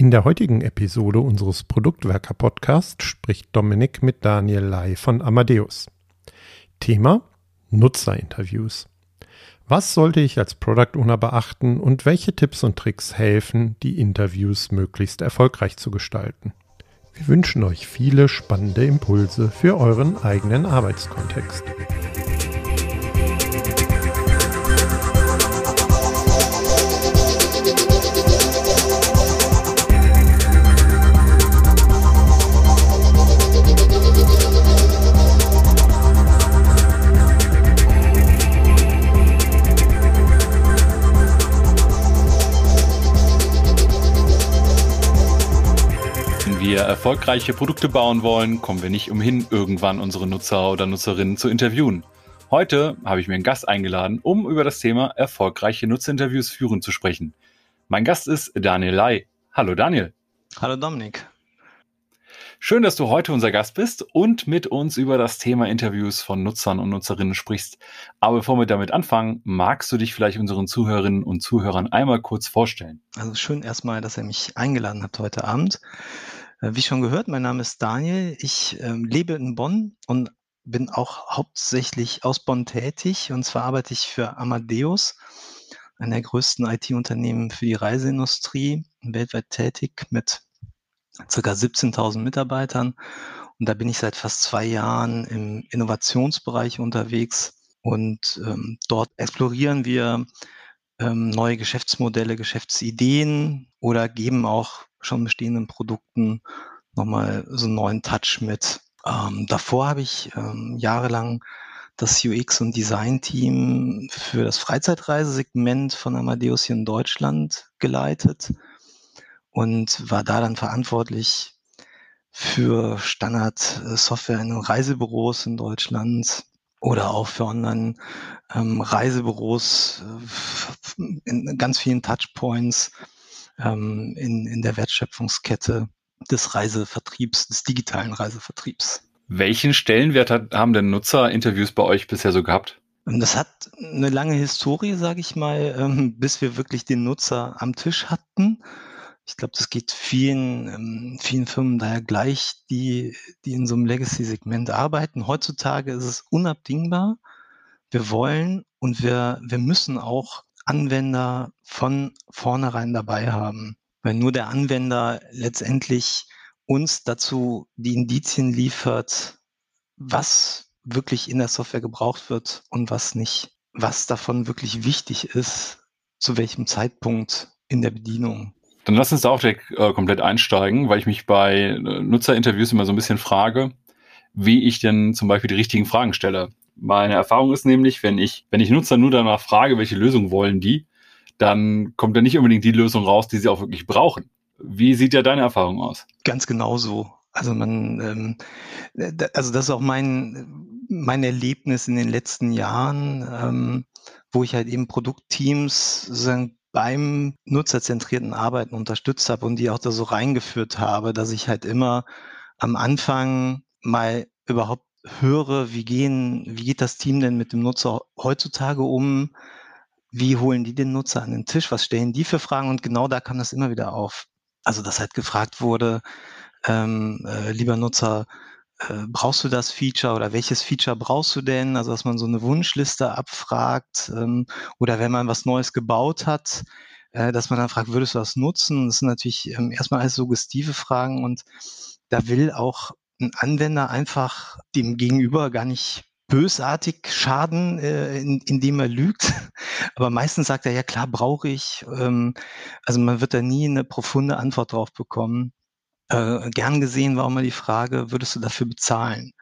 In der heutigen Episode unseres Produktwerker-Podcasts spricht Dominik mit Daniel Lai von Amadeus. Thema Nutzerinterviews. Was sollte ich als Product Owner beachten und welche Tipps und Tricks helfen, die Interviews möglichst erfolgreich zu gestalten? Wir wünschen euch viele spannende Impulse für euren eigenen Arbeitskontext. Wir erfolgreiche Produkte bauen wollen, kommen wir nicht umhin, irgendwann unsere Nutzer oder Nutzerinnen zu interviewen. Heute habe ich mir einen Gast eingeladen, um über das Thema erfolgreiche Nutzerinterviews führen zu sprechen. Mein Gast ist Daniel Lai. Hallo Daniel. Hallo Dominik. Schön, dass du heute unser Gast bist und mit uns über das Thema Interviews von Nutzern und Nutzerinnen sprichst. Aber bevor wir damit anfangen, magst du dich vielleicht unseren Zuhörerinnen und Zuhörern einmal kurz vorstellen? Also schön erstmal, dass ihr mich eingeladen habt heute Abend. Äh, wie schon gehört, mein Name ist Daniel. Ich ähm, lebe in Bonn und bin auch hauptsächlich aus Bonn tätig. Und zwar arbeite ich für Amadeus, einer der größten IT-Unternehmen für die Reiseindustrie, weltweit tätig mit ca. 17.000 Mitarbeitern. Und da bin ich seit fast zwei Jahren im Innovationsbereich unterwegs. Und ähm, dort explorieren wir ähm, neue Geschäftsmodelle, Geschäftsideen oder geben auch schon bestehenden Produkten nochmal so einen neuen Touch mit. Ähm, davor habe ich ähm, jahrelang das UX- und Design-Team für das Freizeitreisesegment von Amadeus hier in Deutschland geleitet und war da dann verantwortlich für Standard-Software in den Reisebüros in Deutschland oder auch für Online-Reisebüros ähm, in ganz vielen Touchpoints ähm, in, in der Wertschöpfungskette des Reisevertriebs, des digitalen Reisevertriebs. Welchen Stellenwert hat, haben denn Nutzerinterviews bei euch bisher so gehabt? Ähm, das hat eine lange Historie, sage ich mal, ähm, bis wir wirklich den Nutzer am Tisch hatten. Ich glaube, das geht vielen, vielen Firmen daher gleich, die, die in so einem Legacy-Segment arbeiten. Heutzutage ist es unabdingbar. Wir wollen und wir, wir müssen auch Anwender von vornherein dabei haben, weil nur der Anwender letztendlich uns dazu die Indizien liefert, was wirklich in der Software gebraucht wird und was nicht, was davon wirklich wichtig ist, zu welchem Zeitpunkt in der Bedienung. Dann lass uns da auch direkt äh, komplett einsteigen, weil ich mich bei äh, Nutzerinterviews immer so ein bisschen frage, wie ich denn zum Beispiel die richtigen Fragen stelle. Meine Erfahrung ist nämlich, wenn ich, wenn ich Nutzer nur danach frage, welche Lösung wollen die, dann kommt da nicht unbedingt die Lösung raus, die sie auch wirklich brauchen. Wie sieht ja deine Erfahrung aus? Ganz genau so. Also man, ähm, also das ist auch mein, mein Erlebnis in den letzten Jahren, ähm, wo ich halt eben Produktteams sozusagen beim nutzerzentrierten Arbeiten unterstützt habe und die auch da so reingeführt habe, dass ich halt immer am Anfang mal überhaupt höre, wie gehen, wie geht das Team denn mit dem Nutzer heutzutage um? Wie holen die den Nutzer an den Tisch? Was stellen die für Fragen? Und genau da kam das immer wieder auf. Also, dass halt gefragt wurde, ähm, äh, lieber Nutzer, äh, brauchst du das Feature oder welches Feature brauchst du denn? Also, dass man so eine Wunschliste abfragt ähm, oder wenn man was Neues gebaut hat, äh, dass man dann fragt, würdest du das nutzen? Das sind natürlich ähm, erstmal alles suggestive Fragen und da will auch ein Anwender einfach dem Gegenüber gar nicht bösartig schaden, äh, in, indem er lügt. Aber meistens sagt er, ja klar, brauche ich. Ähm, also man wird da nie eine profunde Antwort drauf bekommen. Äh, gern gesehen war auch mal die Frage, würdest du dafür bezahlen?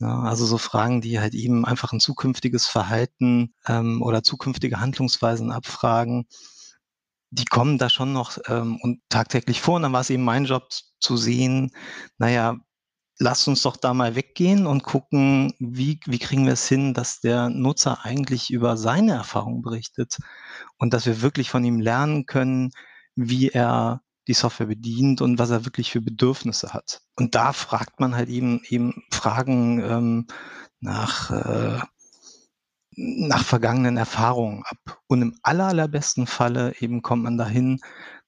Ja, also so Fragen, die halt eben einfach ein zukünftiges Verhalten ähm, oder zukünftige Handlungsweisen abfragen, die kommen da schon noch ähm, und tagtäglich vor. Und dann war es eben mein Job zu sehen, naja, lasst uns doch da mal weggehen und gucken, wie, wie kriegen wir es hin, dass der Nutzer eigentlich über seine Erfahrungen berichtet und dass wir wirklich von ihm lernen können, wie er die Software bedient und was er wirklich für Bedürfnisse hat. Und da fragt man halt eben eben Fragen ähm, nach, äh, nach vergangenen Erfahrungen ab. Und im aller, allerbesten Falle eben kommt man dahin,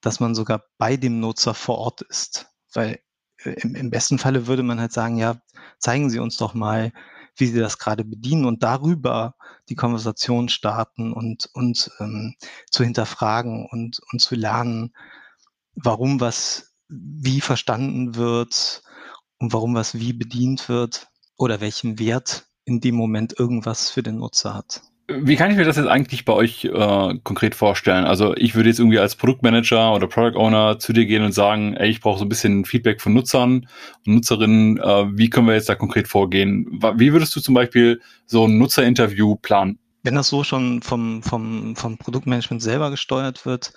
dass man sogar bei dem Nutzer vor Ort ist. Weil im, im besten Falle würde man halt sagen, ja, zeigen Sie uns doch mal, wie Sie das gerade bedienen und darüber die Konversation starten und, und ähm, zu hinterfragen und, und zu lernen, warum was wie verstanden wird und warum was wie bedient wird oder welchen Wert in dem Moment irgendwas für den Nutzer hat. Wie kann ich mir das jetzt eigentlich bei euch äh, konkret vorstellen? Also ich würde jetzt irgendwie als Produktmanager oder Product Owner zu dir gehen und sagen, ey, ich brauche so ein bisschen Feedback von Nutzern und Nutzerinnen. Äh, wie können wir jetzt da konkret vorgehen? Wie würdest du zum Beispiel so ein Nutzerinterview planen? Wenn das so schon vom, vom, vom Produktmanagement selber gesteuert wird,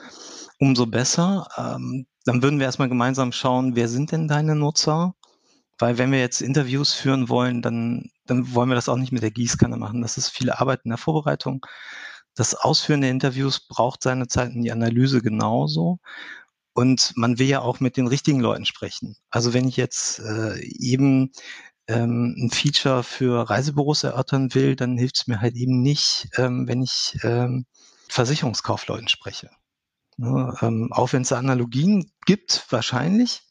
umso besser. Ähm, dann würden wir erstmal gemeinsam schauen, wer sind denn deine Nutzer? Weil wenn wir jetzt Interviews führen wollen, dann, dann wollen wir das auch nicht mit der Gießkanne machen. Das ist viel Arbeit in der Vorbereitung. Das Ausführen der Interviews braucht seine Zeit und die Analyse genauso. Und man will ja auch mit den richtigen Leuten sprechen. Also wenn ich jetzt äh, eben ähm, ein Feature für Reisebüros erörtern will, dann hilft es mir halt eben nicht, ähm, wenn ich ähm, Versicherungskaufleuten spreche. Ne, ähm, auch wenn es Analogien gibt, wahrscheinlich.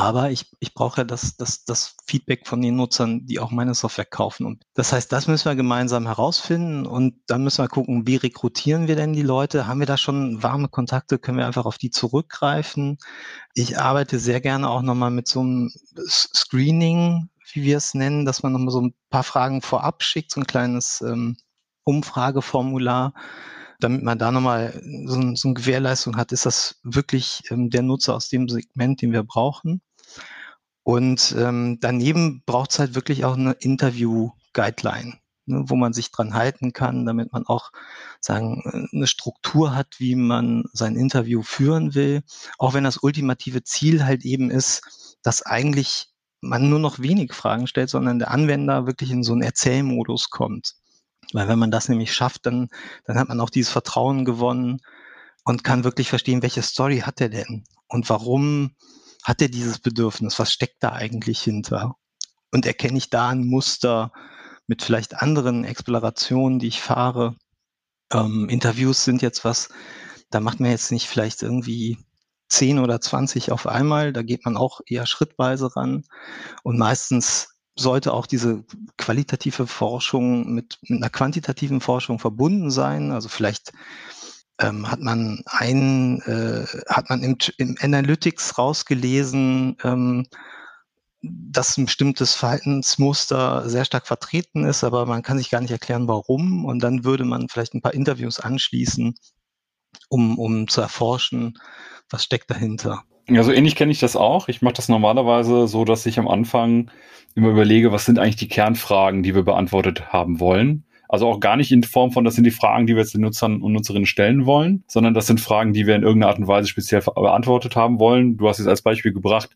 Aber ich, ich brauche ja das, das, das Feedback von den Nutzern, die auch meine Software kaufen. Und das heißt, das müssen wir gemeinsam herausfinden und dann müssen wir gucken, wie rekrutieren wir denn die Leute? Haben wir da schon warme Kontakte? Können wir einfach auf die zurückgreifen? Ich arbeite sehr gerne auch nochmal mit so einem Screening, wie wir es nennen, dass man nochmal so ein paar Fragen vorab schickt, so ein kleines ähm, Umfrageformular damit man da nochmal so, so eine Gewährleistung hat, ist das wirklich ähm, der Nutzer aus dem Segment, den wir brauchen. Und ähm, daneben braucht es halt wirklich auch eine Interview-Guideline, ne, wo man sich dran halten kann, damit man auch sagen, eine Struktur hat, wie man sein Interview führen will. Auch wenn das ultimative Ziel halt eben ist, dass eigentlich man nur noch wenig Fragen stellt, sondern der Anwender wirklich in so einen Erzählmodus kommt. Weil wenn man das nämlich schafft, dann, dann hat man auch dieses Vertrauen gewonnen und kann wirklich verstehen, welche Story hat er denn und warum hat er dieses Bedürfnis, was steckt da eigentlich hinter? Und erkenne ich da ein Muster mit vielleicht anderen Explorationen, die ich fahre? Ähm, Interviews sind jetzt was, da macht man jetzt nicht vielleicht irgendwie 10 oder 20 auf einmal, da geht man auch eher schrittweise ran. Und meistens sollte auch diese qualitative Forschung mit, mit einer quantitativen Forschung verbunden sein. Also vielleicht ähm, hat man ein, äh, hat man im, im Analytics rausgelesen, ähm, dass ein bestimmtes Verhaltensmuster sehr stark vertreten ist, aber man kann sich gar nicht erklären, warum. Und dann würde man vielleicht ein paar Interviews anschließen, um, um zu erforschen, was steckt dahinter. Ja, so ähnlich kenne ich das auch. Ich mache das normalerweise so, dass ich am Anfang immer überlege, was sind eigentlich die Kernfragen, die wir beantwortet haben wollen. Also auch gar nicht in Form von, das sind die Fragen, die wir jetzt den Nutzern und Nutzerinnen stellen wollen, sondern das sind Fragen, die wir in irgendeiner Art und Weise speziell beantwortet haben wollen. Du hast jetzt als Beispiel gebracht,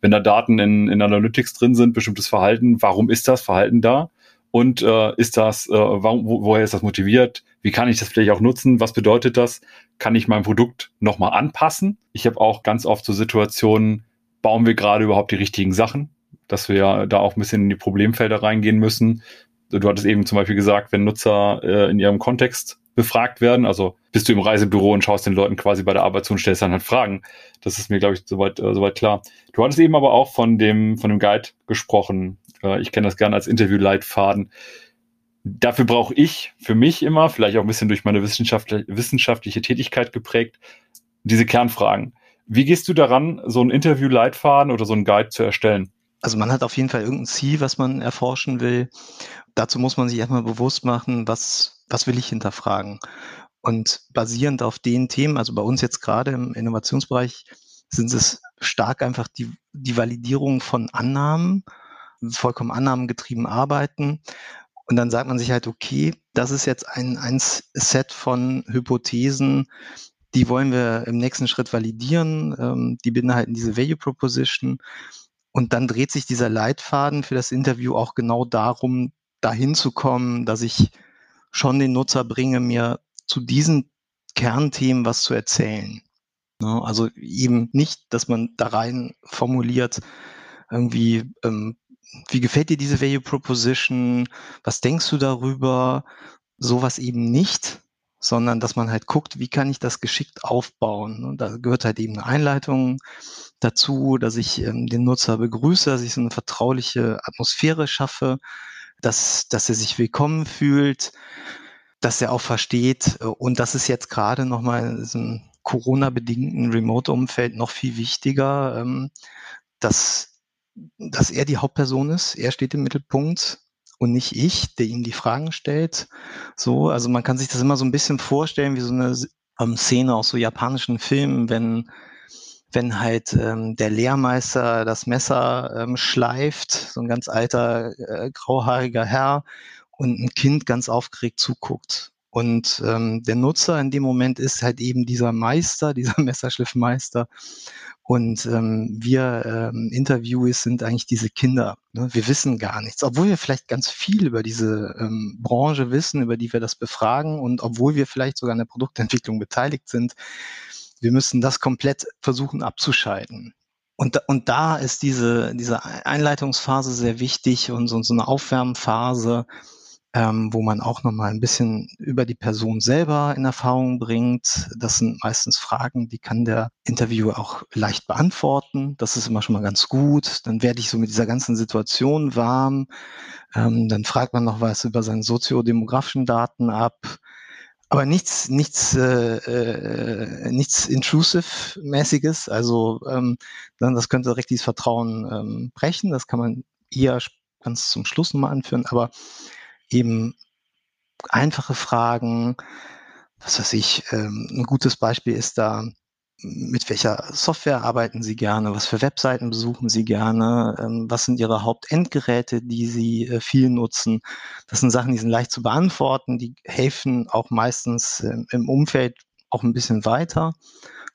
wenn da Daten in, in Analytics drin sind, bestimmtes Verhalten, warum ist das Verhalten da? Und äh, ist das, äh, wo, woher ist das motiviert? Wie kann ich das vielleicht auch nutzen? Was bedeutet das? Kann ich mein Produkt nochmal anpassen? Ich habe auch ganz oft so Situationen, bauen wir gerade überhaupt die richtigen Sachen? Dass wir da auch ein bisschen in die Problemfelder reingehen müssen. Du hattest eben zum Beispiel gesagt, wenn Nutzer äh, in ihrem Kontext befragt werden, also bist du im Reisebüro und schaust den Leuten quasi bei der Arbeit zu und stellst dann halt Fragen. Das ist mir, glaube ich, soweit, äh, soweit klar. Du hattest eben aber auch von dem, von dem Guide gesprochen. Äh, ich kenne das gerne als Interviewleitfaden dafür brauche ich für mich immer, vielleicht auch ein bisschen durch meine wissenschaftliche Tätigkeit geprägt, diese Kernfragen. Wie gehst du daran, so ein Interview-Leitfaden oder so ein Guide zu erstellen? Also man hat auf jeden Fall irgendein Ziel, was man erforschen will. Dazu muss man sich erstmal bewusst machen, was, was will ich hinterfragen. Und basierend auf den Themen, also bei uns jetzt gerade im Innovationsbereich, sind es stark einfach die, die Validierung von Annahmen, vollkommen annahmengetrieben arbeiten und dann sagt man sich halt, okay, das ist jetzt ein, ein Set von Hypothesen, die wollen wir im nächsten Schritt validieren, ähm, die beinhalten diese Value Proposition. Und dann dreht sich dieser Leitfaden für das Interview auch genau darum, dahin zu kommen, dass ich schon den Nutzer bringe, mir zu diesen Kernthemen was zu erzählen. Ne? Also eben nicht, dass man da rein formuliert, irgendwie ähm, wie gefällt dir diese Value Proposition? Was denkst du darüber? Sowas eben nicht, sondern dass man halt guckt, wie kann ich das geschickt aufbauen. Und da gehört halt eben eine Einleitung dazu, dass ich ähm, den Nutzer begrüße, dass ich so eine vertrauliche Atmosphäre schaffe, dass, dass er sich willkommen fühlt, dass er auch versteht. Äh, und das ist jetzt gerade nochmal in diesem Corona-bedingten Remote-Umfeld noch viel wichtiger, ähm, dass, dass er die Hauptperson ist. Er steht im Mittelpunkt und nicht ich, der ihm die Fragen stellt. So, also man kann sich das immer so ein bisschen vorstellen wie so eine ähm, Szene aus so japanischen Filmen, wenn wenn halt ähm, der Lehrmeister das Messer ähm, schleift, so ein ganz alter äh, grauhaariger Herr und ein Kind ganz aufgeregt zuguckt. Und ähm, der Nutzer in dem Moment ist halt eben dieser Meister, dieser Messerschliffmeister. Und ähm, wir ähm, Interviewees sind eigentlich diese Kinder. Ne? Wir wissen gar nichts, obwohl wir vielleicht ganz viel über diese ähm, Branche wissen, über die wir das befragen und obwohl wir vielleicht sogar an der Produktentwicklung beteiligt sind. Wir müssen das komplett versuchen abzuschalten. Und, und da ist diese, diese Einleitungsphase sehr wichtig und so, so eine Aufwärmphase, ähm, wo man auch nochmal ein bisschen über die Person selber in Erfahrung bringt. Das sind meistens Fragen, die kann der Interviewer auch leicht beantworten. Das ist immer schon mal ganz gut. Dann werde ich so mit dieser ganzen Situation warm. Ähm, dann fragt man noch was über seine soziodemografischen Daten ab. Aber nichts, nichts, äh, äh, nichts intrusive-mäßiges. Also ähm, dann, das könnte direkt dieses Vertrauen ähm, brechen. Das kann man eher ganz zum Schluss nochmal anführen. Aber eben einfache Fragen. Was weiß ich, ähm, ein gutes Beispiel ist da, mit welcher Software arbeiten Sie gerne? Was für Webseiten besuchen Sie gerne? Ähm, was sind Ihre Hauptendgeräte, die Sie äh, viel nutzen? Das sind Sachen, die sind leicht zu beantworten. Die helfen auch meistens äh, im Umfeld auch ein bisschen weiter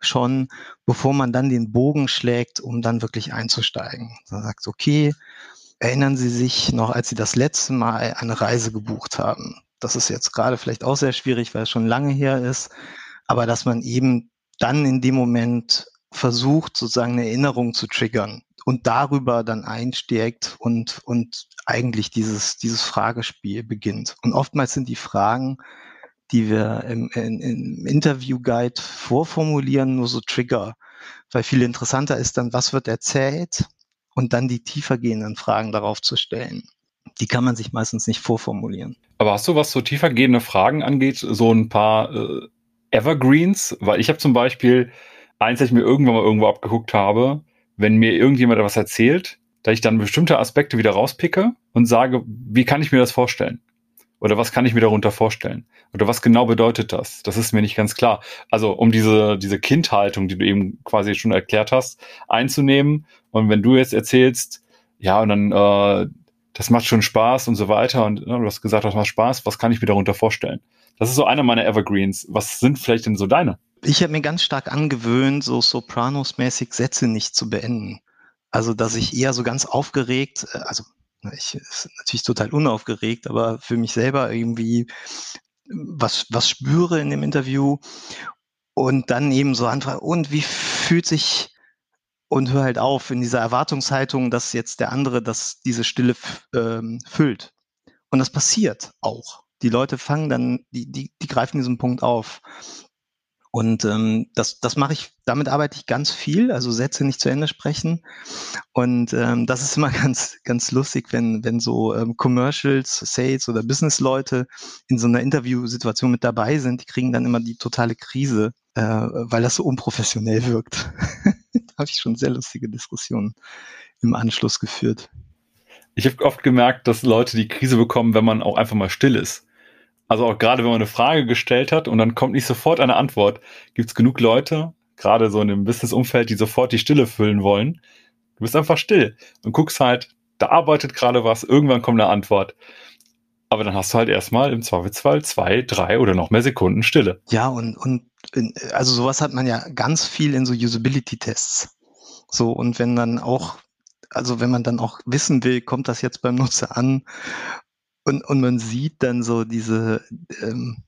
schon, bevor man dann den Bogen schlägt, um dann wirklich einzusteigen. Man sagt, okay, Erinnern Sie sich noch, als Sie das letzte Mal eine Reise gebucht haben? Das ist jetzt gerade vielleicht auch sehr schwierig, weil es schon lange her ist, aber dass man eben dann in dem Moment versucht, sozusagen eine Erinnerung zu triggern und darüber dann einsteigt und, und eigentlich dieses, dieses Fragespiel beginnt. Und oftmals sind die Fragen, die wir im, im, im Interview-Guide vorformulieren, nur so Trigger, weil viel interessanter ist dann, was wird erzählt und dann die tiefergehenden Fragen darauf zu stellen. Die kann man sich meistens nicht vorformulieren. Aber hast du, was so tiefergehende Fragen angeht, so ein paar äh, Evergreens? Weil ich habe zum Beispiel eins, das ich mir irgendwann mal irgendwo abgeguckt habe, wenn mir irgendjemand etwas erzählt, dass ich dann bestimmte Aspekte wieder rauspicke und sage, wie kann ich mir das vorstellen? Oder was kann ich mir darunter vorstellen? Oder was genau bedeutet das? Das ist mir nicht ganz klar. Also um diese, diese Kindhaltung, die du eben quasi schon erklärt hast, einzunehmen. Und wenn du jetzt erzählst, ja, und dann, äh, das macht schon Spaß und so weiter, und ja, du hast gesagt, das macht Spaß, was kann ich mir darunter vorstellen? Das ist so einer meiner Evergreens. Was sind vielleicht denn so deine? Ich habe mir ganz stark angewöhnt, so Sopranos-mäßig Sätze nicht zu beenden. Also, dass ich eher so ganz aufgeregt, äh, also ich ist natürlich total unaufgeregt, aber für mich selber irgendwie was, was spüre in dem Interview und dann eben so anfragen, und wie fühlt sich und hör halt auf in dieser Erwartungshaltung, dass jetzt der andere dass diese Stille ähm, füllt. Und das passiert auch. Die Leute fangen dann, die, die, die greifen diesen Punkt auf. Und ähm, das, das mache ich, damit arbeite ich ganz viel, also Sätze nicht zu Ende sprechen. Und ähm, das ist immer ganz, ganz lustig, wenn, wenn so ähm, Commercials, Sales oder Business-Leute in so einer Interviewsituation mit dabei sind, die kriegen dann immer die totale Krise, äh, weil das so unprofessionell wirkt. habe ich schon sehr lustige Diskussionen im Anschluss geführt. Ich habe oft gemerkt, dass Leute die Krise bekommen, wenn man auch einfach mal still ist. Also auch gerade wenn man eine Frage gestellt hat und dann kommt nicht sofort eine Antwort, gibt es genug Leute, gerade so in dem Business-Umfeld, die sofort die Stille füllen wollen. Du bist einfach still und guckst halt, da arbeitet gerade was, irgendwann kommt eine Antwort. Aber dann hast du halt erstmal im Zweifelsfall zwei, drei oder noch mehr Sekunden Stille. Ja, und, und also sowas hat man ja ganz viel in so Usability-Tests. So, und wenn dann auch, also wenn man dann auch wissen will, kommt das jetzt beim Nutzer an und, und man sieht dann so diese, ähm,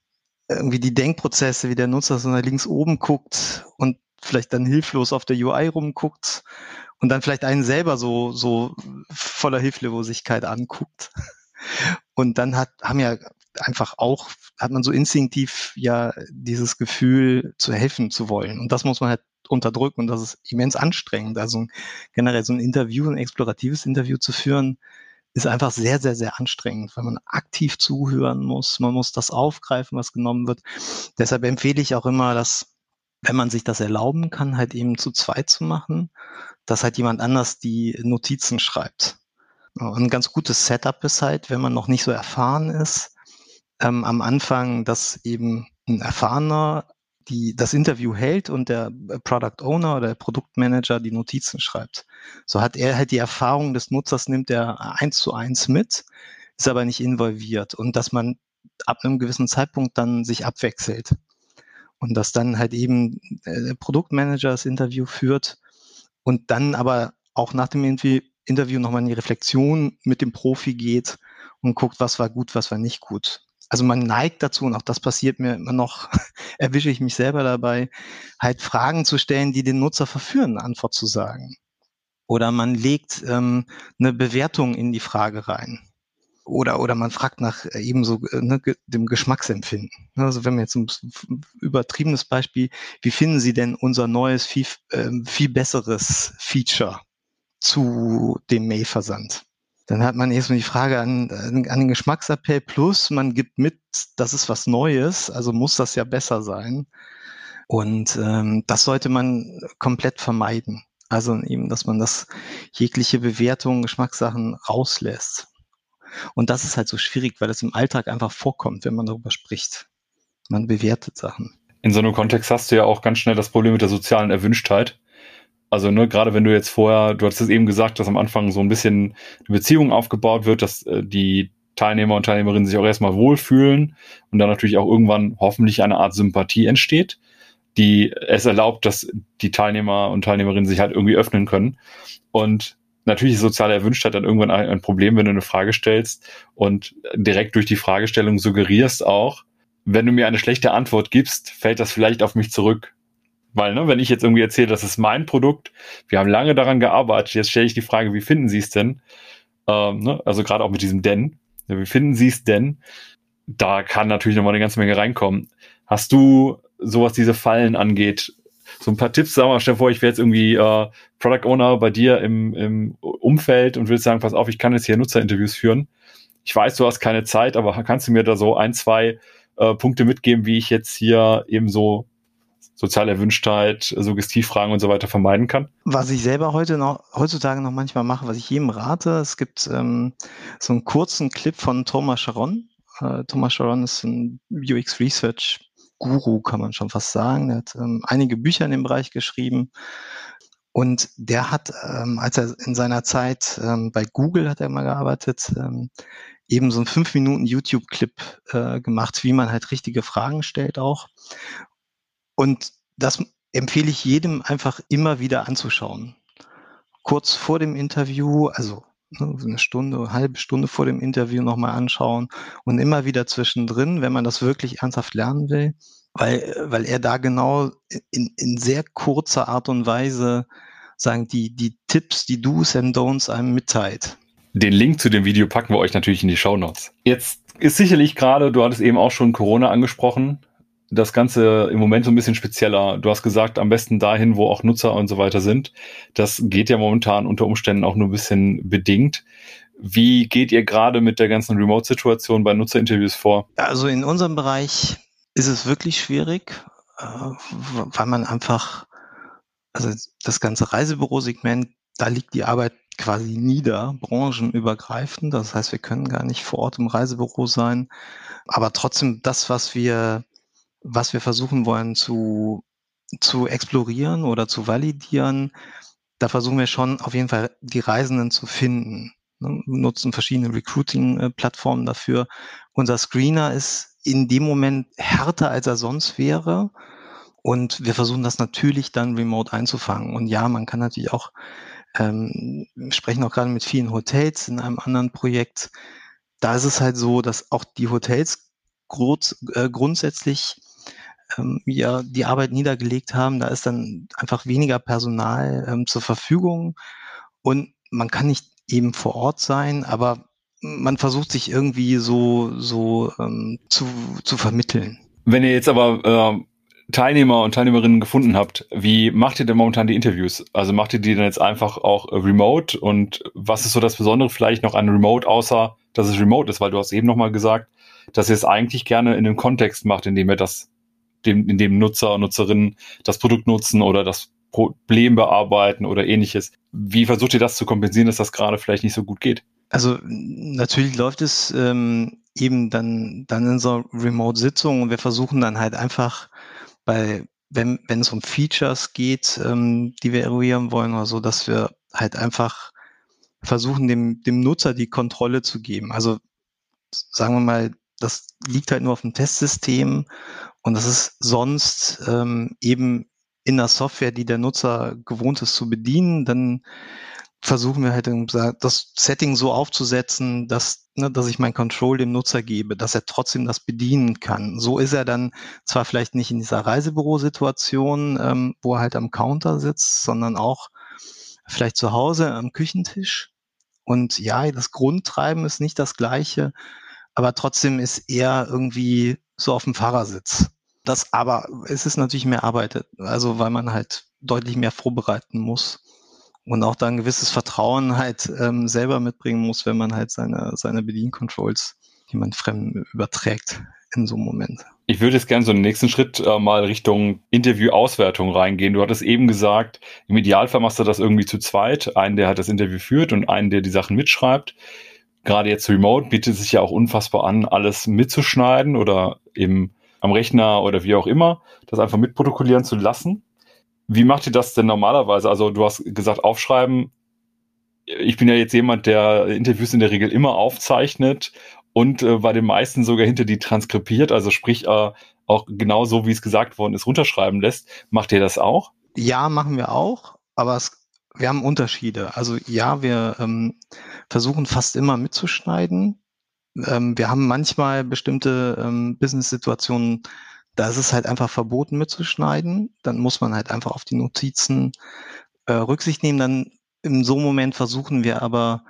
irgendwie die Denkprozesse, wie der Nutzer so nach links oben guckt und vielleicht dann hilflos auf der UI rumguckt und dann vielleicht einen selber so, so voller Hilflosigkeit anguckt. Und dann hat, haben ja einfach auch, hat man so instinktiv ja dieses Gefühl zu helfen zu wollen. Und das muss man halt unterdrücken und das ist immens anstrengend. Also generell so ein Interview, ein exploratives Interview zu führen, ist einfach sehr, sehr, sehr anstrengend, weil man aktiv zuhören muss. Man muss das aufgreifen, was genommen wird. Deshalb empfehle ich auch immer, dass, wenn man sich das erlauben kann, halt eben zu zweit zu machen, dass halt jemand anders die Notizen schreibt. Ein ganz gutes Setup ist halt, wenn man noch nicht so erfahren ist, ähm, am Anfang, dass eben ein erfahrener die das Interview hält und der äh, Product Owner oder der Produktmanager die Notizen schreibt. So hat er halt die Erfahrung des Nutzers, nimmt er eins zu eins mit, ist aber nicht involviert. Und dass man ab einem gewissen Zeitpunkt dann sich abwechselt. Und dass dann halt eben äh, der Produktmanager das Interview führt und dann aber auch nach dem Interview nochmal in die Reflexion mit dem Profi geht und guckt, was war gut, was war nicht gut also man neigt dazu, und auch das passiert mir immer noch, erwische ich mich selber dabei, halt Fragen zu stellen, die den Nutzer verführen, eine Antwort zu sagen. Oder man legt ähm, eine Bewertung in die Frage rein. Oder, oder man fragt nach äh, ebenso äh, ne, dem Geschmacksempfinden. Also wenn wir jetzt ein übertriebenes Beispiel, wie finden Sie denn unser neues, viel, äh, viel besseres Feature zu dem Mailversand? Dann hat man erstmal die Frage an, an den Geschmacksappell plus, man gibt mit, das ist was Neues, also muss das ja besser sein. Und ähm, das sollte man komplett vermeiden. Also eben, dass man das jegliche Bewertung, Geschmackssachen rauslässt. Und das ist halt so schwierig, weil es im Alltag einfach vorkommt, wenn man darüber spricht. Man bewertet Sachen. In so einem Kontext hast du ja auch ganz schnell das Problem mit der sozialen Erwünschtheit. Also ne, gerade wenn du jetzt vorher, du hattest es eben gesagt, dass am Anfang so ein bisschen eine Beziehung aufgebaut wird, dass äh, die Teilnehmer und Teilnehmerinnen sich auch erstmal wohlfühlen und dann natürlich auch irgendwann hoffentlich eine Art Sympathie entsteht, die es erlaubt, dass die Teilnehmer und Teilnehmerinnen sich halt irgendwie öffnen können. Und natürlich ist soziale Erwünschtheit dann irgendwann ein, ein Problem, wenn du eine Frage stellst und direkt durch die Fragestellung suggerierst auch, wenn du mir eine schlechte Antwort gibst, fällt das vielleicht auf mich zurück. Weil, ne, wenn ich jetzt irgendwie erzähle, das ist mein Produkt, wir haben lange daran gearbeitet, jetzt stelle ich die Frage, wie finden Sie es denn? Ähm, ne, also gerade auch mit diesem denn, wie finden Sie es denn? Da kann natürlich nochmal eine ganze Menge reinkommen. Hast du sowas diese Fallen angeht, so ein paar Tipps, sag mal, stell vor, ich wäre jetzt irgendwie äh, Product Owner bei dir im, im Umfeld und will sagen, pass auf, ich kann jetzt hier Nutzerinterviews führen. Ich weiß, du hast keine Zeit, aber kannst du mir da so ein, zwei äh, Punkte mitgeben, wie ich jetzt hier eben so soziale Erwünschtheit, Suggestivfragen und so weiter vermeiden kann? Was ich selber heute noch, heutzutage noch manchmal mache, was ich jedem rate, es gibt ähm, so einen kurzen Clip von Thomas Sharon. Äh, Thomas Sharon ist ein UX Research Guru, kann man schon fast sagen. Er hat ähm, einige Bücher in dem Bereich geschrieben. Und der hat, ähm, als er in seiner Zeit ähm, bei Google hat er mal gearbeitet, ähm, eben so einen fünf Minuten YouTube-Clip äh, gemacht, wie man halt richtige Fragen stellt auch. Und das empfehle ich jedem einfach immer wieder anzuschauen. Kurz vor dem Interview, also ne, eine Stunde, eine halbe Stunde vor dem Interview nochmal anschauen und immer wieder zwischendrin, wenn man das wirklich ernsthaft lernen will, weil, weil er da genau in, in sehr kurzer Art und Weise sagen, die, die Tipps, die Do's and Don'ts einem mitteilt. Den Link zu dem Video packen wir euch natürlich in die Show Notes. Jetzt ist sicherlich gerade, du hattest eben auch schon Corona angesprochen, das Ganze im Moment so ein bisschen spezieller. Du hast gesagt, am besten dahin, wo auch Nutzer und so weiter sind. Das geht ja momentan unter Umständen auch nur ein bisschen bedingt. Wie geht ihr gerade mit der ganzen Remote-Situation bei Nutzerinterviews vor? Also in unserem Bereich ist es wirklich schwierig, äh, weil man einfach, also das ganze Reisebürosegment, da liegt die Arbeit quasi nieder, branchenübergreifend. Das heißt, wir können gar nicht vor Ort im Reisebüro sein. Aber trotzdem das, was wir was wir versuchen wollen zu, zu explorieren oder zu validieren, da versuchen wir schon auf jeden Fall die Reisenden zu finden. Ne? Nutzen verschiedene Recruiting-Plattformen dafür. Unser Screener ist in dem Moment härter, als er sonst wäre. Und wir versuchen das natürlich dann remote einzufangen. Und ja, man kann natürlich auch, ähm, wir sprechen auch gerade mit vielen Hotels in einem anderen Projekt. Da ist es halt so, dass auch die Hotels grund, äh, grundsätzlich ähm, ja die Arbeit niedergelegt haben. Da ist dann einfach weniger Personal ähm, zur Verfügung und man kann nicht eben vor Ort sein, aber man versucht sich irgendwie so, so ähm, zu, zu vermitteln. Wenn ihr jetzt aber äh, Teilnehmer und Teilnehmerinnen gefunden habt, wie macht ihr denn momentan die Interviews? Also macht ihr die dann jetzt einfach auch remote? Und was ist so das Besondere vielleicht noch an Remote, außer dass es remote ist? Weil du hast eben nochmal gesagt, dass ihr es eigentlich gerne in einem Kontext macht, in dem ihr das, dem, in dem Nutzer und Nutzerinnen das Produkt nutzen oder das Problem bearbeiten oder ähnliches. Wie versucht ihr das zu kompensieren, dass das gerade vielleicht nicht so gut geht? Also natürlich läuft es ähm, eben dann, dann in so Remote-Sitzungen und wir versuchen dann halt einfach bei, wenn, wenn es um Features geht, ähm, die wir eruieren wollen oder so, dass wir halt einfach versuchen, dem, dem Nutzer die Kontrolle zu geben. Also sagen wir mal, das liegt halt nur auf dem Testsystem und das ist sonst ähm, eben in der Software, die der Nutzer gewohnt ist zu bedienen, dann versuchen wir halt das Setting so aufzusetzen, dass, ne, dass ich mein Control dem Nutzer gebe, dass er trotzdem das bedienen kann. So ist er dann zwar vielleicht nicht in dieser Reisebürosituation, ähm, wo er halt am Counter sitzt, sondern auch vielleicht zu Hause am Küchentisch. Und ja, das Grundtreiben ist nicht das gleiche, aber trotzdem ist er irgendwie so auf dem Fahrersitz. Das aber, es ist natürlich mehr Arbeit, also weil man halt deutlich mehr vorbereiten muss und auch da ein gewisses Vertrauen halt ähm, selber mitbringen muss, wenn man halt seine, seine Bediencontrols jemand Fremden überträgt in so einem Moment. Ich würde jetzt gerne so einen nächsten Schritt äh, mal Richtung Interview-Auswertung reingehen. Du hattest eben gesagt, im Idealfall machst du das irgendwie zu zweit. Einen, der halt das Interview führt und einen, der die Sachen mitschreibt. Gerade jetzt remote bietet sich ja auch unfassbar an, alles mitzuschneiden oder eben am Rechner oder wie auch immer, das einfach mitprotokollieren zu lassen. Wie macht ihr das denn normalerweise? Also du hast gesagt, aufschreiben. Ich bin ja jetzt jemand, der Interviews in der Regel immer aufzeichnet und äh, bei den meisten sogar hinter die transkribiert, also sprich äh, auch genau so, wie es gesagt worden ist, runterschreiben lässt. Macht ihr das auch? Ja, machen wir auch, aber es, wir haben Unterschiede. Also ja, wir ähm, versuchen fast immer mitzuschneiden. Ähm, wir haben manchmal bestimmte ähm, Business-Situationen, da ist es halt einfach verboten mitzuschneiden. Dann muss man halt einfach auf die Notizen äh, Rücksicht nehmen. Dann in so einem Moment versuchen wir aber,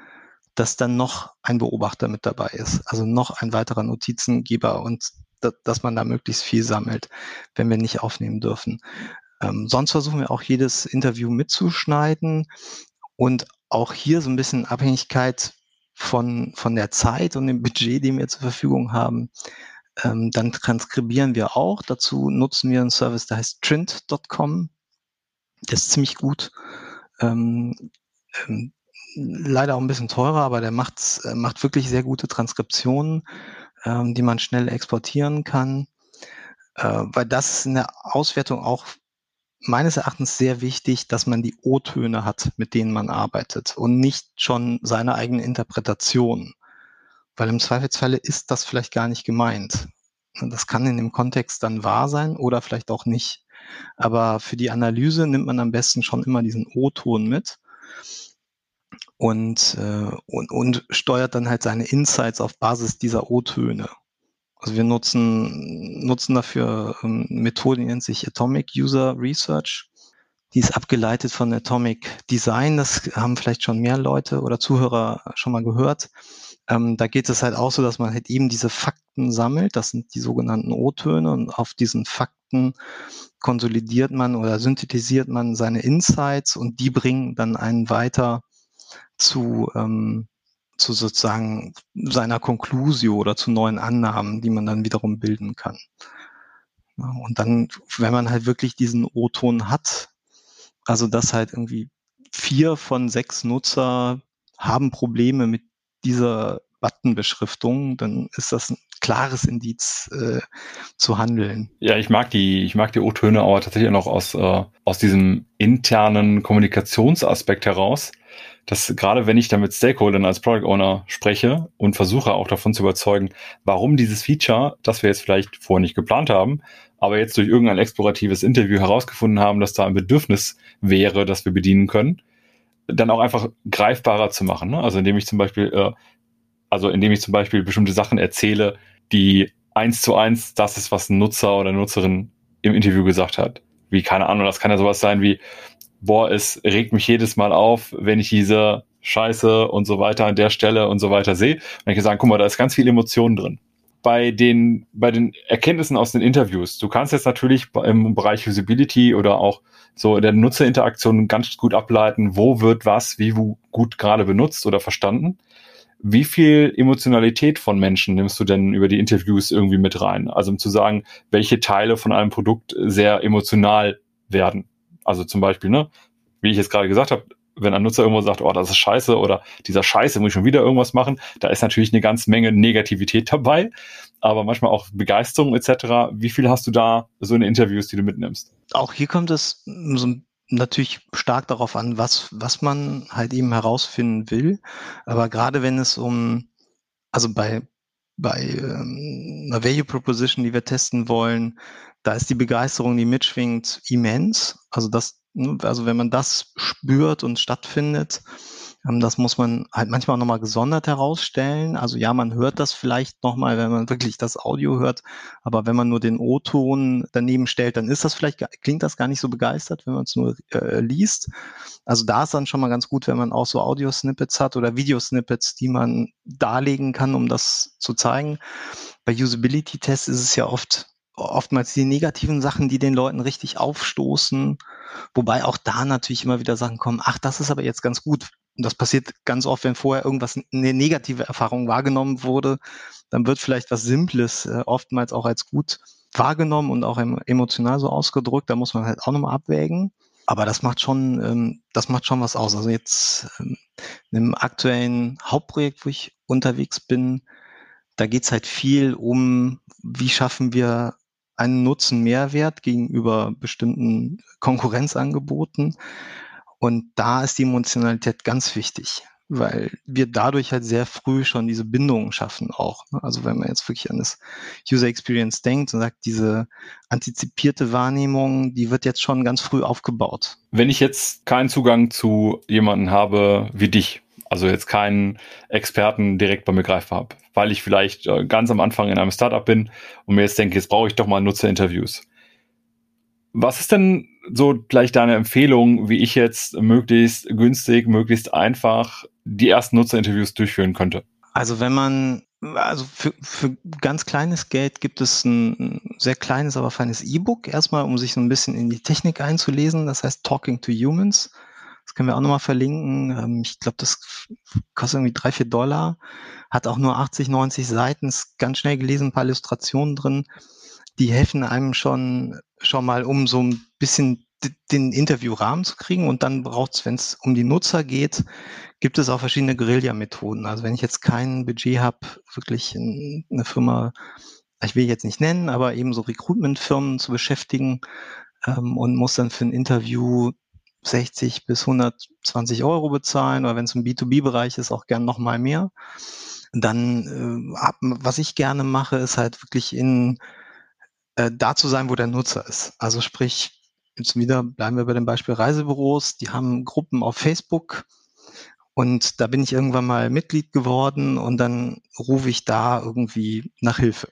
dass dann noch ein Beobachter mit dabei ist, also noch ein weiterer Notizengeber und da, dass man da möglichst viel sammelt, wenn wir nicht aufnehmen dürfen. Ähm, sonst versuchen wir auch jedes Interview mitzuschneiden und auch hier so ein bisschen Abhängigkeit von, von der Zeit und dem Budget, den wir zur Verfügung haben, ähm, dann transkribieren wir auch. Dazu nutzen wir einen Service, der heißt trint.com. Der ist ziemlich gut. Ähm, ähm, leider auch ein bisschen teurer, aber der macht, äh, macht wirklich sehr gute Transkriptionen, ähm, die man schnell exportieren kann. Äh, weil das ist in der Auswertung auch meines Erachtens sehr wichtig, dass man die O-Töne hat, mit denen man arbeitet und nicht schon seine eigene Interpretation. Weil im Zweifelsfalle ist das vielleicht gar nicht gemeint. Das kann in dem Kontext dann wahr sein oder vielleicht auch nicht. Aber für die Analyse nimmt man am besten schon immer diesen O-Ton mit und, äh, und, und steuert dann halt seine Insights auf Basis dieser O-Töne. Also wir nutzen, nutzen dafür ähm, Methode, die nennt sich Atomic User Research. Die ist abgeleitet von Atomic Design. Das haben vielleicht schon mehr Leute oder Zuhörer schon mal gehört. Ähm, da geht es halt auch so, dass man halt eben diese Fakten sammelt. Das sind die sogenannten O-Töne und auf diesen Fakten konsolidiert man oder synthetisiert man seine Insights und die bringen dann einen weiter zu, ähm, zu sozusagen seiner Konklusio oder zu neuen Annahmen, die man dann wiederum bilden kann. Und dann, wenn man halt wirklich diesen O-Ton hat, also dass halt irgendwie vier von sechs Nutzer haben Probleme mit dieser Buttonbeschriftung, dann ist das ein klares Indiz äh, zu handeln. Ja, ich mag die, ich mag die O-Töne aber tatsächlich noch aus, äh, aus diesem internen Kommunikationsaspekt heraus, dass gerade wenn ich da mit Stakeholdern als Product Owner spreche und versuche auch davon zu überzeugen, warum dieses Feature, das wir jetzt vielleicht vorher nicht geplant haben, aber jetzt durch irgendein exploratives Interview herausgefunden haben, dass da ein Bedürfnis wäre, das wir bedienen können, dann auch einfach greifbarer zu machen. Ne? Also indem ich zum Beispiel, äh, also indem ich zum Beispiel bestimmte Sachen erzähle, die eins zu eins das ist, was ein Nutzer oder Nutzerin im Interview gesagt hat. Wie, keine Ahnung, das kann ja sowas sein wie, boah, es regt mich jedes Mal auf, wenn ich diese scheiße und so weiter an der Stelle und so weiter sehe, kann ich sagen, guck mal, da ist ganz viel Emotion drin. Bei den, bei den Erkenntnissen aus den Interviews, du kannst jetzt natürlich im Bereich Usability oder auch so der Nutzerinteraktion ganz gut ableiten, wo wird was, wie gut gerade benutzt oder verstanden. Wie viel Emotionalität von Menschen nimmst du denn über die Interviews irgendwie mit rein? Also um zu sagen, welche Teile von einem Produkt sehr emotional werden. Also zum Beispiel, ne, wie ich jetzt gerade gesagt habe, wenn ein Nutzer irgendwo sagt, oh, das ist scheiße oder dieser Scheiße, muss ich schon wieder irgendwas machen, da ist natürlich eine ganze Menge Negativität dabei, aber manchmal auch Begeisterung etc. Wie viel hast du da so in Interviews, die du mitnimmst? Auch hier kommt es so natürlich stark darauf an, was, was man halt eben herausfinden will. Aber gerade wenn es um, also bei, bei ähm, einer Value Proposition, die wir testen wollen, da ist die Begeisterung, die mitschwingt, immens. Also das, ne, also wenn man das spürt und stattfindet, ähm, das muss man halt manchmal nochmal gesondert herausstellen. Also ja, man hört das vielleicht nochmal, wenn man wirklich das Audio hört, aber wenn man nur den O-Ton daneben stellt, dann ist das vielleicht, klingt das gar nicht so begeistert, wenn man es nur äh, liest. Also da ist dann schon mal ganz gut, wenn man auch so Audio-Snippets hat oder Videosnippets, die man darlegen kann, um das zu zeigen. Bei Usability-Tests ist es ja oft oftmals die negativen Sachen, die den Leuten richtig aufstoßen. Wobei auch da natürlich immer wieder Sachen kommen, ach, das ist aber jetzt ganz gut. Und das passiert ganz oft, wenn vorher irgendwas eine negative Erfahrung wahrgenommen wurde, dann wird vielleicht was Simples äh, oftmals auch als gut wahrgenommen und auch emotional so ausgedrückt. Da muss man halt auch nochmal abwägen. Aber das macht schon, ähm, das macht schon was aus. Also jetzt ähm, einem aktuellen Hauptprojekt, wo ich unterwegs bin, da geht's halt viel um, wie schaffen wir einen Nutzen-Mehrwert gegenüber bestimmten Konkurrenzangeboten. Und da ist die Emotionalität ganz wichtig, weil wir dadurch halt sehr früh schon diese Bindungen schaffen auch. Ne? Also wenn man jetzt wirklich an das User Experience denkt und sagt, diese antizipierte Wahrnehmung, die wird jetzt schon ganz früh aufgebaut. Wenn ich jetzt keinen Zugang zu jemanden habe wie dich, also jetzt keinen Experten direkt bei mir greifbar habe, weil ich vielleicht äh, ganz am Anfang in einem Startup bin und mir jetzt denke, jetzt brauche ich doch mal Nutzerinterviews. Was ist denn so gleich deine Empfehlung, wie ich jetzt möglichst günstig, möglichst einfach die ersten Nutzerinterviews durchführen könnte? Also wenn man, also für, für ganz kleines Geld gibt es ein sehr kleines, aber feines E-Book erstmal, um sich so ein bisschen in die Technik einzulesen. Das heißt Talking to Humans. Das können wir auch nochmal verlinken. Ähm, ich glaube, das kostet irgendwie drei, vier Dollar. Hat auch nur 80, 90 Seiten. Ist ganz schnell gelesen, ein paar Illustrationen drin. Die helfen einem schon, schon mal, um so ein bisschen den Interviewrahmen zu kriegen. Und dann braucht es, wenn es um die Nutzer geht, gibt es auch verschiedene Guerilla-Methoden. Also wenn ich jetzt kein Budget habe, wirklich eine Firma, ich will jetzt nicht nennen, aber eben so Recruitment-Firmen zu beschäftigen ähm, und muss dann für ein Interview 60 bis 120 Euro bezahlen oder wenn es im B2B-Bereich ist, auch gern nochmal mehr. Dann, äh, was ich gerne mache, ist halt wirklich in äh, da zu sein, wo der Nutzer ist. Also sprich, jetzt wieder bleiben wir bei dem Beispiel Reisebüros, die haben Gruppen auf Facebook und da bin ich irgendwann mal Mitglied geworden und dann rufe ich da irgendwie nach Hilfe.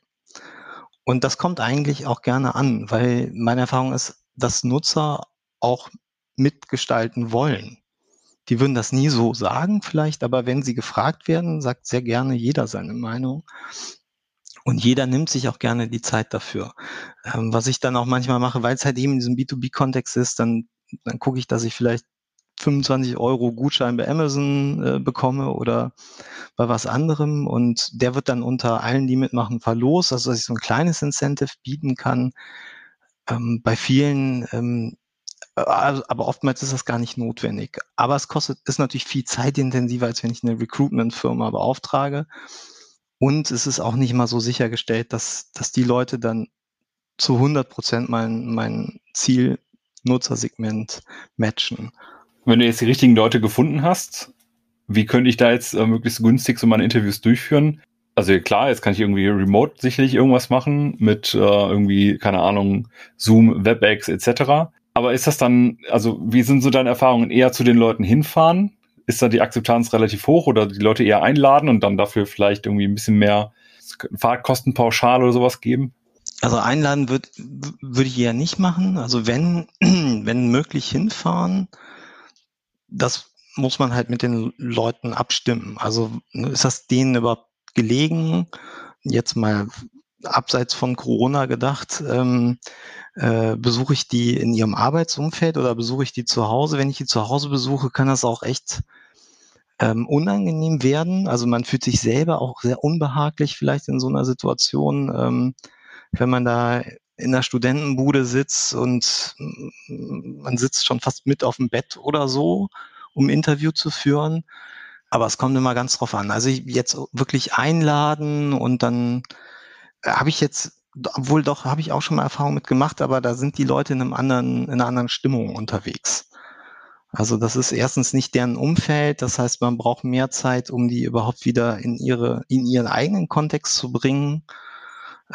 Und das kommt eigentlich auch gerne an, weil meine Erfahrung ist, dass Nutzer auch mitgestalten wollen. Die würden das nie so sagen vielleicht, aber wenn sie gefragt werden, sagt sehr gerne jeder seine Meinung. Und jeder nimmt sich auch gerne die Zeit dafür. Ähm, was ich dann auch manchmal mache, weil es halt eben in diesem B2B-Kontext ist, dann, dann gucke ich, dass ich vielleicht 25 Euro Gutschein bei Amazon äh, bekomme oder bei was anderem. Und der wird dann unter allen, die mitmachen, verlost, also dass ich so ein kleines Incentive bieten kann. Ähm, bei vielen ähm, aber oftmals ist das gar nicht notwendig. Aber es kostet, ist natürlich viel zeitintensiver, als wenn ich eine Recruitment-Firma beauftrage. Und es ist auch nicht mal so sichergestellt, dass, dass die Leute dann zu 100 Prozent mein, mein Ziel-Nutzersegment matchen. Wenn du jetzt die richtigen Leute gefunden hast, wie könnte ich da jetzt äh, möglichst günstig so meine Interviews durchführen? Also klar, jetzt kann ich irgendwie remote sicherlich irgendwas machen mit äh, irgendwie, keine Ahnung, Zoom, WebEx etc. Aber ist das dann, also wie sind so deine Erfahrungen? Eher zu den Leuten hinfahren? Ist da die Akzeptanz relativ hoch oder die Leute eher einladen und dann dafür vielleicht irgendwie ein bisschen mehr Fahrtkostenpauschal oder sowas geben? Also einladen würde würd ich eher nicht machen. Also wenn, wenn möglich hinfahren, das muss man halt mit den Leuten abstimmen. Also ne, ist das denen überhaupt gelegen? Jetzt mal abseits von Corona gedacht, ähm, äh, besuche ich die in ihrem Arbeitsumfeld oder besuche ich die zu Hause? Wenn ich die zu Hause besuche, kann das auch echt ähm, unangenehm werden. Also man fühlt sich selber auch sehr unbehaglich vielleicht in so einer Situation, ähm, wenn man da in der Studentenbude sitzt und man sitzt schon fast mit auf dem Bett oder so, um Interview zu führen. Aber es kommt immer ganz drauf an. Also jetzt wirklich einladen und dann habe ich jetzt, obwohl doch, habe ich auch schon mal Erfahrung mit gemacht, aber da sind die Leute in einem anderen, in einer anderen Stimmung unterwegs. Also das ist erstens nicht deren Umfeld, das heißt, man braucht mehr Zeit, um die überhaupt wieder in ihre, in ihren eigenen Kontext zu bringen.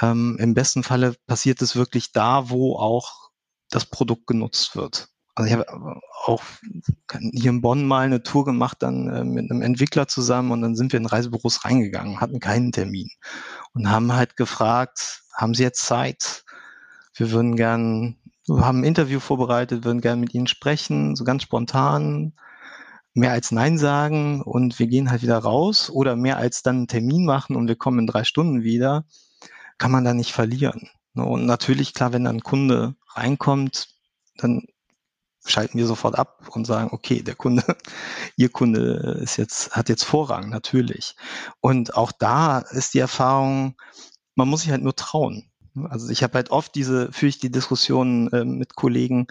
Ähm, Im besten Falle passiert es wirklich da, wo auch das Produkt genutzt wird. Also ich habe auch hier in Bonn mal eine Tour gemacht, dann äh, mit einem Entwickler zusammen und dann sind wir in Reisebüros reingegangen, hatten keinen Termin und haben halt gefragt, haben Sie jetzt Zeit? Wir würden gern, haben ein Interview vorbereitet, würden gern mit Ihnen sprechen, so ganz spontan, mehr als Nein sagen und wir gehen halt wieder raus oder mehr als dann einen Termin machen und wir kommen in drei Stunden wieder, kann man da nicht verlieren. Ne? Und natürlich, klar, wenn dann ein Kunde reinkommt, dann schalten wir sofort ab und sagen, okay, der Kunde, Ihr Kunde ist jetzt, hat jetzt Vorrang, natürlich. Und auch da ist die Erfahrung, man muss sich halt nur trauen. Also ich habe halt oft diese, führe ich die Diskussion äh, mit Kollegen,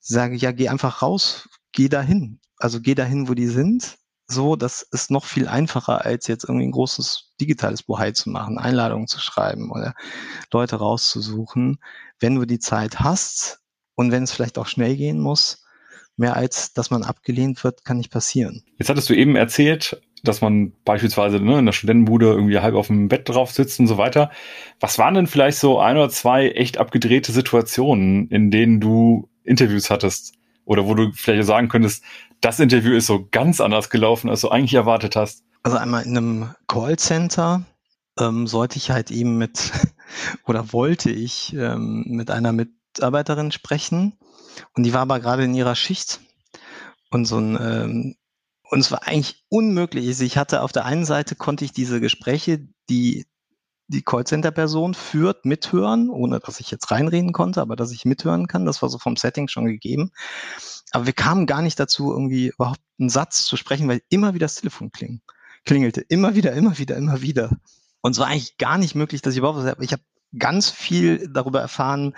sage, ja, geh einfach raus, geh dahin. Also geh dahin, wo die sind. So, das ist noch viel einfacher, als jetzt irgendwie ein großes digitales Bohai zu machen, Einladungen zu schreiben oder Leute rauszusuchen. Wenn du die Zeit hast, und wenn es vielleicht auch schnell gehen muss, mehr als dass man abgelehnt wird, kann nicht passieren. Jetzt hattest du eben erzählt, dass man beispielsweise ne, in der Studentenbude irgendwie halb auf dem Bett drauf sitzt und so weiter. Was waren denn vielleicht so ein oder zwei echt abgedrehte Situationen, in denen du Interviews hattest? Oder wo du vielleicht sagen könntest, das Interview ist so ganz anders gelaufen, als du eigentlich erwartet hast? Also einmal in einem Callcenter ähm, sollte ich halt eben mit oder wollte ich ähm, mit einer mit Mitarbeiterin sprechen und die war aber gerade in ihrer Schicht und so ein ähm, und es war eigentlich unmöglich. Also ich hatte auf der einen Seite konnte ich diese Gespräche, die die Callcenter-Person führt, mithören, ohne dass ich jetzt reinreden konnte, aber dass ich mithören kann. Das war so vom Setting schon gegeben. Aber wir kamen gar nicht dazu, irgendwie überhaupt einen Satz zu sprechen, weil immer wieder das Telefon kling, klingelte. Immer wieder, immer wieder, immer wieder. Und es war eigentlich gar nicht möglich, dass ich überhaupt, ich habe ganz viel darüber erfahren,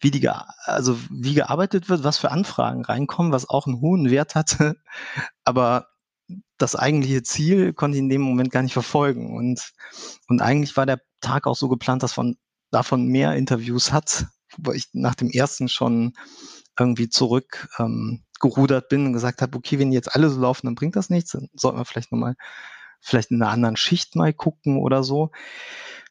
wie die, also wie gearbeitet wird, was für Anfragen reinkommen, was auch einen hohen Wert hatte. Aber das eigentliche Ziel konnte ich in dem Moment gar nicht verfolgen. Und, und eigentlich war der Tag auch so geplant, dass man davon mehr Interviews hat, wo ich nach dem ersten schon irgendwie zurück ähm, gerudert bin und gesagt habe, okay, wenn jetzt alle so laufen, dann bringt das nichts, dann sollten wir vielleicht nochmal, vielleicht in einer anderen Schicht mal gucken oder so.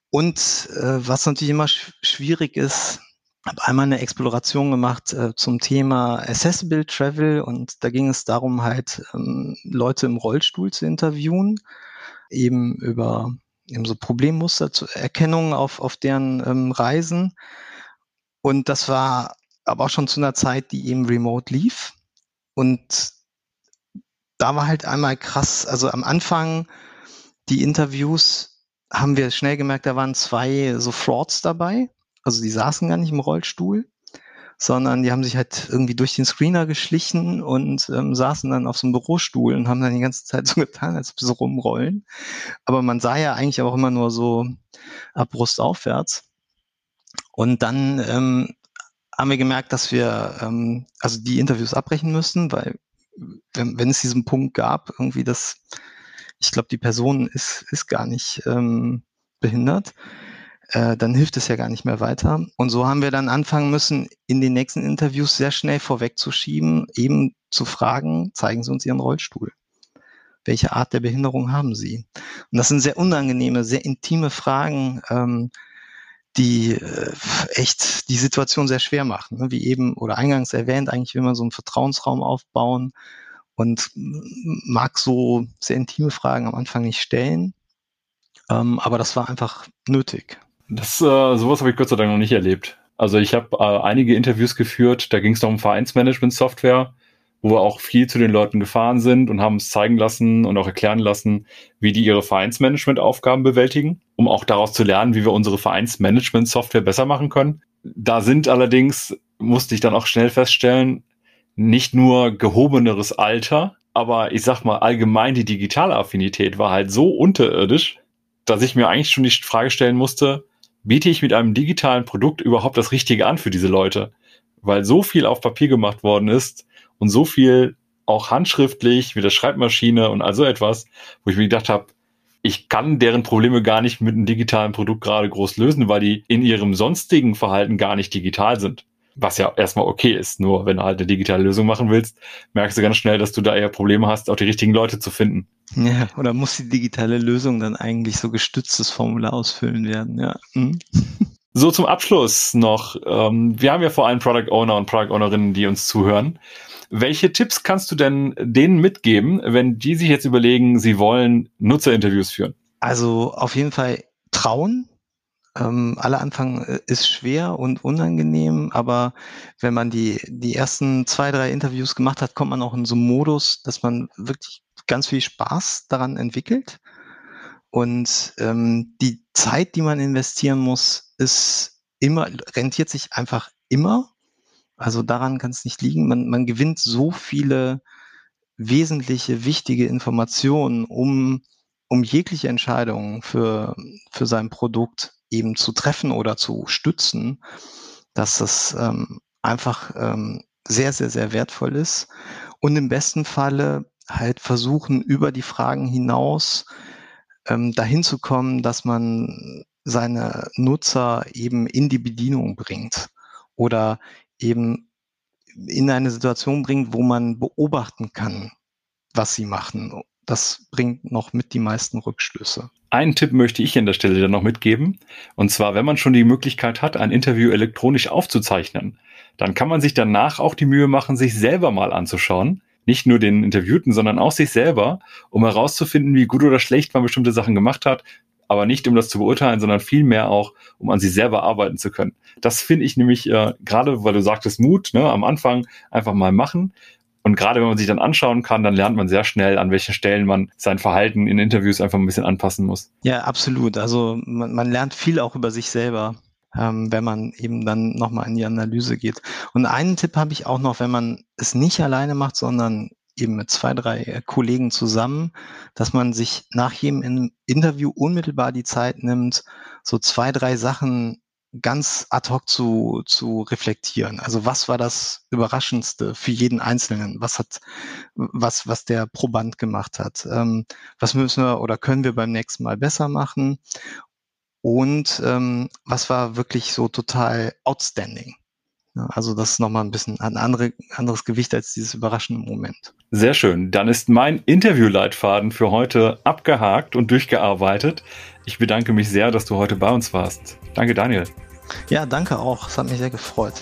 Und äh, was natürlich immer sch schwierig ist, habe einmal eine Exploration gemacht äh, zum Thema Accessible Travel und da ging es darum, halt ähm, Leute im Rollstuhl zu interviewen, eben über eben so Problemmuster zur Erkennung auf, auf deren ähm, Reisen. Und das war aber auch schon zu einer Zeit, die eben remote lief. Und da war halt einmal krass, also am Anfang die Interviews haben wir schnell gemerkt, da waren zwei so Frauds dabei also die saßen gar nicht im Rollstuhl, sondern die haben sich halt irgendwie durch den Screener geschlichen und ähm, saßen dann auf so einem Bürostuhl und haben dann die ganze Zeit so getan, als ob sie rumrollen. Aber man sah ja eigentlich auch immer nur so ab Brust aufwärts. Und dann ähm, haben wir gemerkt, dass wir ähm, also die Interviews abbrechen müssen, weil wenn, wenn es diesen Punkt gab, irgendwie das, ich glaube, die Person ist, ist gar nicht ähm, behindert, äh, dann hilft es ja gar nicht mehr weiter. Und so haben wir dann anfangen müssen, in den nächsten Interviews sehr schnell vorwegzuschieben, eben zu fragen, zeigen Sie uns Ihren Rollstuhl. Welche Art der Behinderung haben Sie? Und das sind sehr unangenehme, sehr intime Fragen, ähm, die äh, echt die Situation sehr schwer machen. Ne? Wie eben oder eingangs erwähnt, eigentlich will man so einen Vertrauensraum aufbauen und mag so sehr intime Fragen am Anfang nicht stellen. Ähm, aber das war einfach nötig. Das, äh, sowas habe ich Gott sei Dank noch nicht erlebt. Also ich habe äh, einige Interviews geführt, da ging es um Vereinsmanagement-Software wo wir auch viel zu den Leuten gefahren sind und haben es zeigen lassen und auch erklären lassen, wie die ihre Vereinsmanagement-Aufgaben bewältigen, um auch daraus zu lernen, wie wir unsere Vereinsmanagement-Software besser machen können. Da sind allerdings, musste ich dann auch schnell feststellen, nicht nur gehobeneres Alter, aber ich sag mal allgemein die digitale Affinität war halt so unterirdisch, dass ich mir eigentlich schon die Frage stellen musste, biete ich mit einem digitalen Produkt überhaupt das Richtige an für diese Leute? Weil so viel auf Papier gemacht worden ist und so viel auch handschriftlich mit der Schreibmaschine und also etwas, wo ich mir gedacht habe, ich kann deren Probleme gar nicht mit einem digitalen Produkt gerade groß lösen, weil die in ihrem sonstigen Verhalten gar nicht digital sind. Was ja erstmal okay ist. Nur wenn du halt eine digitale Lösung machen willst, merkst du ganz schnell, dass du da eher Probleme hast, auch die richtigen Leute zu finden. Ja, oder muss die digitale Lösung dann eigentlich so gestütztes Formular ausfüllen werden, ja. Hm. So zum Abschluss noch. Ähm, wir haben ja vor allem Product Owner und Product Ownerinnen, die uns zuhören. Welche Tipps kannst du denn denen mitgeben, wenn die sich jetzt überlegen, sie wollen Nutzerinterviews führen? Also auf jeden Fall trauen. Ähm, aller Anfang äh, ist schwer und unangenehm, aber wenn man die, die ersten zwei, drei Interviews gemacht hat, kommt man auch in so einen Modus, dass man wirklich ganz viel Spaß daran entwickelt. Und ähm, die Zeit, die man investieren muss, ist immer, rentiert sich einfach immer. Also daran kann es nicht liegen. Man, man gewinnt so viele wesentliche, wichtige Informationen, um, um jegliche Entscheidungen für, für sein Produkt eben zu treffen oder zu stützen, dass das ähm, einfach ähm, sehr, sehr, sehr wertvoll ist. Und im besten Falle halt versuchen, über die Fragen hinaus ähm, dahin zu kommen, dass man seine Nutzer eben in die Bedienung bringt oder eben in eine Situation bringt, wo man beobachten kann, was sie machen. Das bringt noch mit die meisten Rückschlüsse. Einen Tipp möchte ich an der Stelle dann noch mitgeben. Und zwar, wenn man schon die Möglichkeit hat, ein Interview elektronisch aufzuzeichnen, dann kann man sich danach auch die Mühe machen, sich selber mal anzuschauen. Nicht nur den Interviewten, sondern auch sich selber, um herauszufinden, wie gut oder schlecht man bestimmte Sachen gemacht hat, aber nicht um das zu beurteilen, sondern vielmehr auch, um an sich selber arbeiten zu können. Das finde ich nämlich äh, gerade, weil du sagtest Mut, ne, am Anfang einfach mal machen. Und gerade wenn man sich dann anschauen kann, dann lernt man sehr schnell, an welchen Stellen man sein Verhalten in Interviews einfach ein bisschen anpassen muss. Ja, absolut. Also man, man lernt viel auch über sich selber, ähm, wenn man eben dann nochmal in die Analyse geht. Und einen Tipp habe ich auch noch, wenn man es nicht alleine macht, sondern eben mit zwei, drei äh, Kollegen zusammen, dass man sich nach jedem Interview unmittelbar die Zeit nimmt, so zwei, drei Sachen ganz ad hoc zu, zu reflektieren. Also was war das Überraschendste für jeden Einzelnen? Was hat, was, was der Proband gemacht hat? Ähm, was müssen wir oder können wir beim nächsten Mal besser machen? Und ähm, was war wirklich so total outstanding? Also das ist nochmal ein bisschen ein andere, anderes Gewicht als dieses überraschende Moment. Sehr schön. Dann ist mein Interviewleitfaden für heute abgehakt und durchgearbeitet. Ich bedanke mich sehr, dass du heute bei uns warst. Danke, Daniel. Ja, danke auch. Es hat mich sehr gefreut.